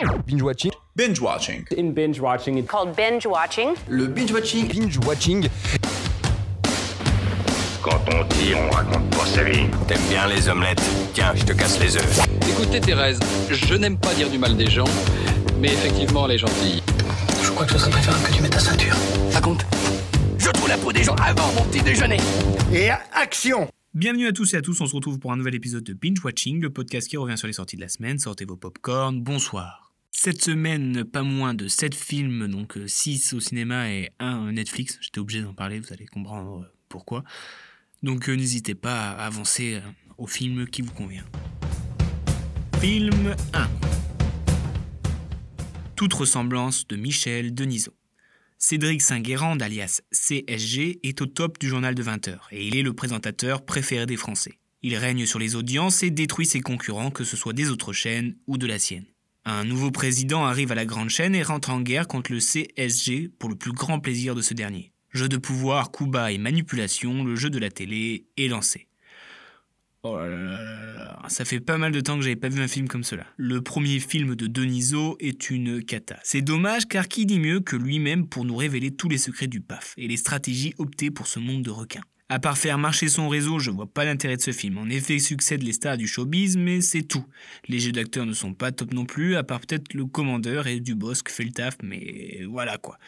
Binge watching. Binge watching. In binge watching, it's called binge watching. Le binge watching. Binge watching. Quand on dit, on raconte pas sa vie. T'aimes bien les omelettes? Tiens, je te casse les œufs. Écoutez Thérèse, je n'aime pas dire du mal des gens, mais effectivement elle est gentille. Je crois que ce serait préférable que tu mettes ta ceinture. Ça compte Je trouve la peau des gens avant mon petit déjeuner. Et action Bienvenue à tous et à tous, on se retrouve pour un nouvel épisode de Binge Watching, le podcast qui revient sur les sorties de la semaine. Sortez vos popcorn, bonsoir. Cette semaine, pas moins de 7 films, donc 6 au cinéma et 1 Netflix. J'étais obligé d'en parler, vous allez comprendre pourquoi. Donc euh, n'hésitez pas à avancer euh, au film qui vous convient. Film 1 Toute ressemblance de Michel Denisot. Cédric Saint-Guérand, alias CSG, est au top du journal de 20h et il est le présentateur préféré des Français. Il règne sur les audiences et détruit ses concurrents, que ce soit des autres chaînes ou de la sienne. Un nouveau président arrive à la grande chaîne et rentre en guerre contre le CSG pour le plus grand plaisir de ce dernier. Jeu de pouvoir, coup bas et manipulation, le jeu de la télé est lancé. Oh là là là là, ça fait pas mal de temps que j'avais pas vu un film comme cela. Le premier film de Deniso est une cata. C'est dommage car qui dit mieux que lui-même pour nous révéler tous les secrets du PAF et les stratégies optées pour ce monde de requins. À part faire marcher son réseau, je vois pas l'intérêt de ce film. En effet, il succède les stars du showbiz, mais c'est tout. Les jeux d'acteurs ne sont pas top non plus, à part peut-être le commandeur et Dubosc fait le taf, mais voilà quoi.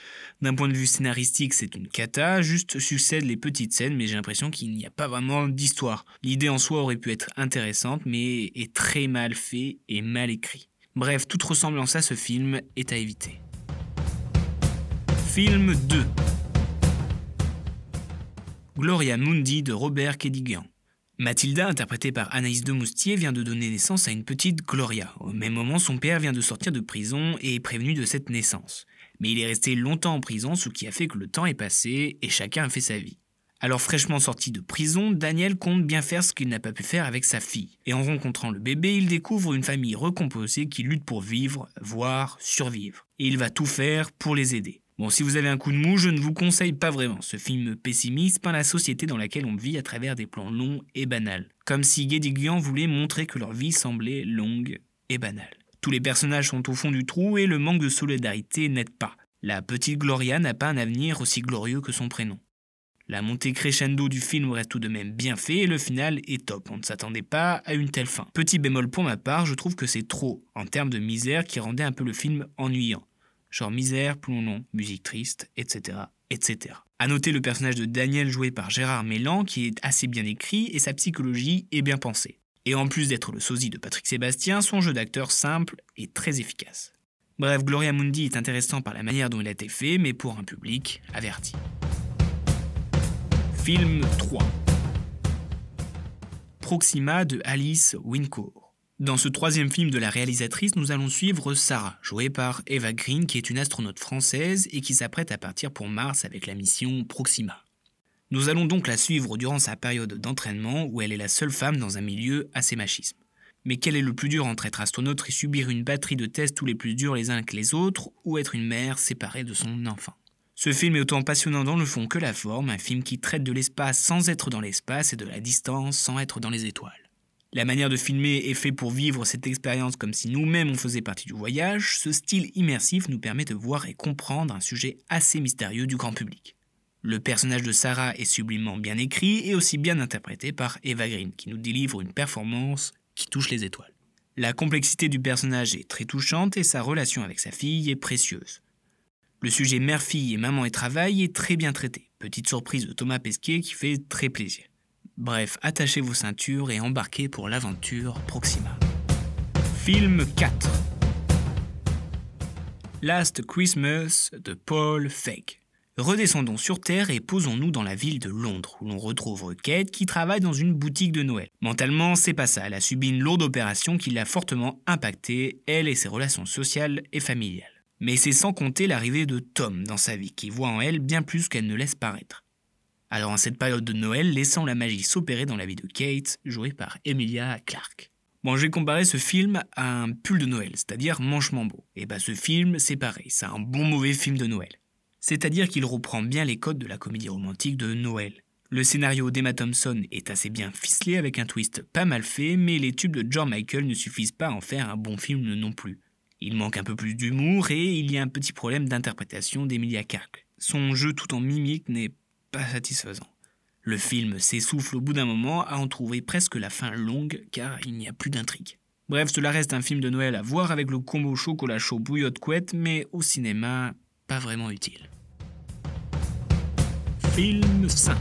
D'un point de vue scénaristique, c'est une cata, juste succèdent les petites scènes, mais j'ai l'impression qu'il n'y a pas vraiment d'histoire. L'idée en soi aurait pu être intéressante, mais est très mal fait et mal écrit. Bref, toute ressemblance à ce film est à éviter. Film 2 Gloria Mundi de Robert Kedigian. Mathilda, interprétée par Anaïs de Moustier, vient de donner naissance à une petite Gloria. Au même moment, son père vient de sortir de prison et est prévenu de cette naissance. Mais il est resté longtemps en prison, ce qui a fait que le temps est passé et chacun a fait sa vie. Alors fraîchement sorti de prison, Daniel compte bien faire ce qu'il n'a pas pu faire avec sa fille. Et en rencontrant le bébé, il découvre une famille recomposée qui lutte pour vivre, voire survivre. Et il va tout faire pour les aider. Bon, si vous avez un coup de mou, je ne vous conseille pas vraiment. Ce film pessimiste peint la société dans laquelle on vit à travers des plans longs et banals. Comme si Guédiguian voulait montrer que leur vie semblait longue et banale. Tous les personnages sont au fond du trou et le manque de solidarité n'aide pas. La petite Gloria n'a pas un avenir aussi glorieux que son prénom. La montée crescendo du film reste tout de même bien fait et le final est top. On ne s'attendait pas à une telle fin. Petit bémol pour ma part, je trouve que c'est trop en termes de misère qui rendait un peu le film ennuyant genre misère, plomb long, musique triste, etc. etc. A noter le personnage de Daniel joué par Gérard Mélan qui est assez bien écrit et sa psychologie est bien pensée. Et en plus d'être le sosie de Patrick Sébastien, son jeu d'acteur simple et très efficace. Bref, Gloria Mundi est intéressant par la manière dont il a été fait, mais pour un public averti. Film 3 Proxima de Alice Wincourt. Dans ce troisième film de la réalisatrice, nous allons suivre Sarah, jouée par Eva Green, qui est une astronaute française et qui s'apprête à partir pour Mars avec la mission Proxima. Nous allons donc la suivre durant sa période d'entraînement où elle est la seule femme dans un milieu assez machisme. Mais quel est le plus dur entre être astronaute et subir une batterie de tests tous les plus durs les uns que les autres, ou être une mère séparée de son enfant? Ce film est autant passionnant dans le fond que la forme, un film qui traite de l'espace sans être dans l'espace et de la distance sans être dans les étoiles. La manière de filmer est faite pour vivre cette expérience comme si nous-mêmes on faisait partie du voyage. Ce style immersif nous permet de voir et comprendre un sujet assez mystérieux du grand public. Le personnage de Sarah est sublimement bien écrit et aussi bien interprété par Eva Green, qui nous délivre une performance qui touche les étoiles. La complexité du personnage est très touchante et sa relation avec sa fille est précieuse. Le sujet mère-fille et maman et travail est très bien traité. Petite surprise de Thomas Pesquet qui fait très plaisir. Bref, attachez vos ceintures et embarquez pour l'aventure Proxima. Film 4 Last Christmas de Paul Feig. Redescendons sur Terre et posons-nous dans la ville de Londres, où l'on retrouve Kate qui travaille dans une boutique de Noël. Mentalement, c'est pas ça, elle a subi une lourde opération qui l'a fortement impactée, elle et ses relations sociales et familiales. Mais c'est sans compter l'arrivée de Tom dans sa vie, qui voit en elle bien plus qu'elle ne laisse paraître. Alors en cette période de Noël, laissant la magie s'opérer dans la vie de Kate, jouée par Emilia Clarke. Bon, je vais comparer ce film à un pull de Noël, c'est-à-dire Manchement beau. Et bah ce film, c'est pareil, c'est un bon mauvais film de Noël. C'est-à-dire qu'il reprend bien les codes de la comédie romantique de Noël. Le scénario d'Emma Thompson est assez bien ficelé avec un twist pas mal fait, mais les tubes de John Michael ne suffisent pas à en faire un bon film non plus. Il manque un peu plus d'humour et il y a un petit problème d'interprétation d'Emilia Clarke. Son jeu tout en mimique n'est pas satisfaisant. Le film s'essouffle au bout d'un moment à en trouver presque la fin longue car il n'y a plus d'intrigue. Bref, cela reste un film de Noël à voir avec le combo chocolat chaud bouillotte couette, mais au cinéma, pas vraiment utile. Film 5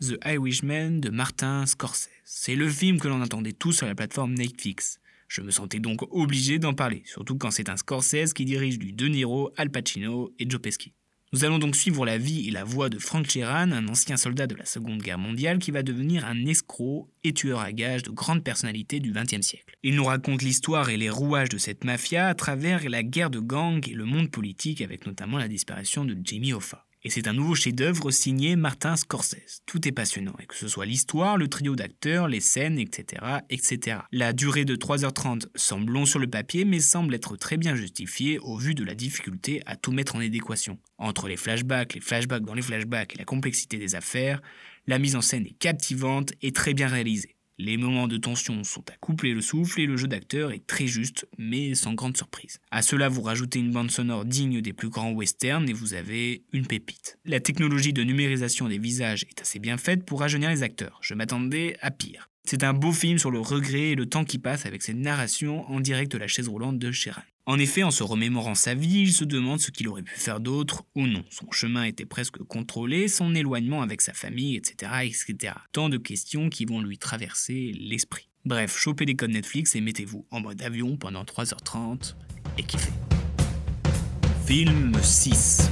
The Irishman de Martin Scorsese. C'est le film que l'on attendait tous sur la plateforme Netflix. Je me sentais donc obligé d'en parler, surtout quand c'est un Scorsese qui dirige du De Niro, Al Pacino et Joe Pesci. Nous allons donc suivre la vie et la voix de Frank Sheeran, un ancien soldat de la Seconde Guerre mondiale qui va devenir un escroc et tueur à gages de grande personnalité du XXe siècle. Il nous raconte l'histoire et les rouages de cette mafia à travers la guerre de gang et le monde politique avec notamment la disparition de Jimmy Hoffa. Et c'est un nouveau chef-d'œuvre signé Martin Scorsese. Tout est passionnant, et que ce soit l'histoire, le trio d'acteurs, les scènes, etc., etc. La durée de 3h30 semble long sur le papier, mais semble être très bien justifiée au vu de la difficulté à tout mettre en adéquation. Entre les flashbacks, les flashbacks dans les flashbacks et la complexité des affaires, la mise en scène est captivante et très bien réalisée. Les moments de tension sont à coupler le souffle et le jeu d'acteur est très juste, mais sans grande surprise. À cela, vous rajoutez une bande sonore digne des plus grands westerns et vous avez une pépite. La technologie de numérisation des visages est assez bien faite pour rajeunir les acteurs. Je m'attendais à pire. C'est un beau film sur le regret et le temps qui passe avec cette narration en direct de la chaise roulante de Sheeran. En effet, en se remémorant sa vie, il se demande ce qu'il aurait pu faire d'autre ou non. Son chemin était presque contrôlé, son éloignement avec sa famille, etc., etc. Tant de questions qui vont lui traverser l'esprit. Bref, chopez les codes Netflix et mettez-vous en mode avion pendant 3h30 et kiffez. Film 6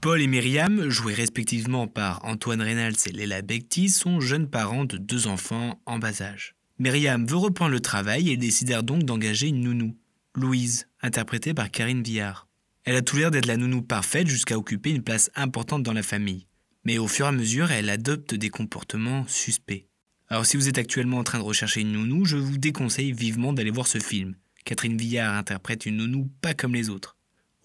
Paul et Myriam, joués respectivement par Antoine Reynolds et Léla Becti, sont jeunes parents de deux enfants en bas âge. Myriam veut reprendre le travail et décidèrent donc d'engager une nounou, Louise, interprétée par Karine Villard. Elle a tout l'air d'être la nounou parfaite jusqu'à occuper une place importante dans la famille. Mais au fur et à mesure, elle adopte des comportements suspects. Alors si vous êtes actuellement en train de rechercher une nounou, je vous déconseille vivement d'aller voir ce film. Catherine Villard interprète une nounou pas comme les autres.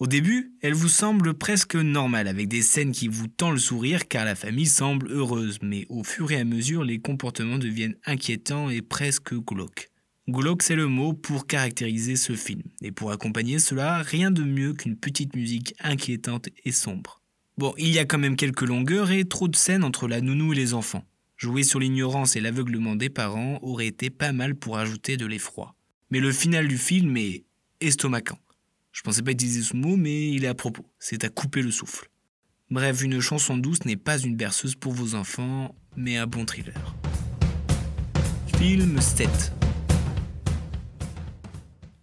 Au début, elle vous semble presque normale, avec des scènes qui vous tendent le sourire car la famille semble heureuse, mais au fur et à mesure, les comportements deviennent inquiétants et presque glauques. Glauque, c'est le mot pour caractériser ce film, et pour accompagner cela, rien de mieux qu'une petite musique inquiétante et sombre. Bon, il y a quand même quelques longueurs et trop de scènes entre la nounou et les enfants. Jouer sur l'ignorance et l'aveuglement des parents aurait été pas mal pour ajouter de l'effroi. Mais le final du film est estomacant. Je pensais pas utiliser ce mot, mais il est à propos. C'est à couper le souffle. Bref, une chanson douce n'est pas une berceuse pour vos enfants, mais un bon thriller. Film 7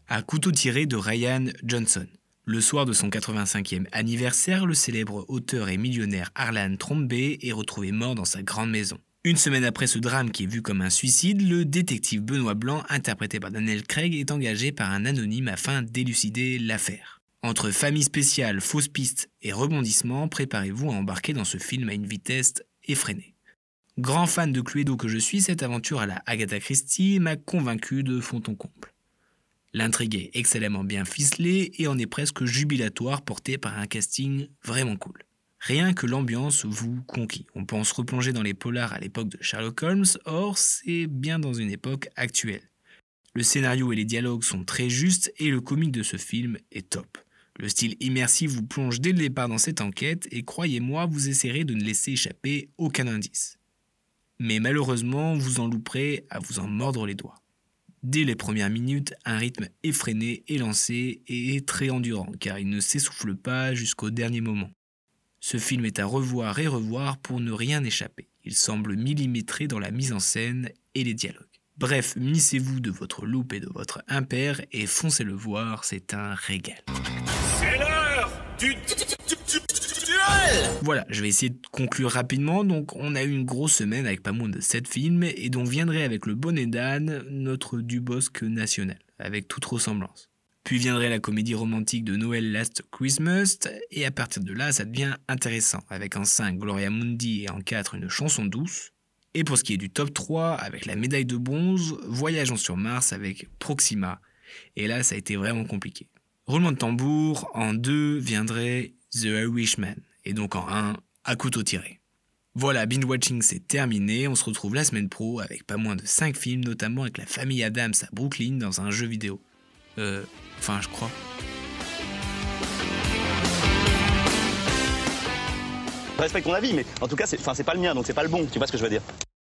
À couteau tiré de Ryan Johnson. Le soir de son 85e anniversaire, le célèbre auteur et millionnaire Arlan Trombé est retrouvé mort dans sa grande maison. Une semaine après ce drame qui est vu comme un suicide, le détective Benoît Blanc, interprété par Daniel Craig, est engagé par un anonyme afin d'élucider l'affaire. Entre famille spéciale, fausses pistes et rebondissements, préparez-vous à embarquer dans ce film à une vitesse effrénée. Grand fan de Cluedo que je suis, cette aventure à la Agatha Christie m'a convaincu de fond en comble. L'intrigue est excellemment bien ficelée et en est presque jubilatoire portée par un casting vraiment cool. Rien que l'ambiance vous conquit. On pense replonger dans les polars à l'époque de Sherlock Holmes, or c'est bien dans une époque actuelle. Le scénario et les dialogues sont très justes et le comique de ce film est top. Le style immersif vous plonge dès le départ dans cette enquête et croyez-moi, vous essaierez de ne laisser échapper aucun indice. Mais malheureusement, vous en louperez à vous en mordre les doigts. Dès les premières minutes, un rythme effréné est lancé et très endurant car il ne s'essouffle pas jusqu'au dernier moment. Ce film est à revoir et revoir pour ne rien échapper. Il semble millimétré dans la mise en scène et les dialogues. Bref, munissez-vous de votre loupe et de votre impair et foncez le voir, c'est un régal. C'est l'heure du Voilà, je vais essayer de conclure rapidement. Donc, on a eu une grosse semaine avec pas moins de 7 films et dont viendrait avec le bonnet d'âne notre Dubosc national, avec toute ressemblance. Puis viendrait la comédie romantique de Noël Last Christmas, et à partir de là, ça devient intéressant, avec en 5 Gloria Mundi et en 4 une chanson douce. Et pour ce qui est du top 3, avec la médaille de bronze, Voyageons sur Mars avec Proxima. Et là, ça a été vraiment compliqué. Roulement de tambour, en 2 viendrait The Irishman, et donc en 1, à couteau tiré. Voilà, binge watching c'est terminé, on se retrouve la semaine pro avec pas moins de 5 films, notamment avec la famille Adams à Brooklyn dans un jeu vidéo. Euh, enfin je crois. Respecte ton avis, mais en tout cas, c'est pas le mien, donc c'est pas le bon, tu vois ce que je veux dire.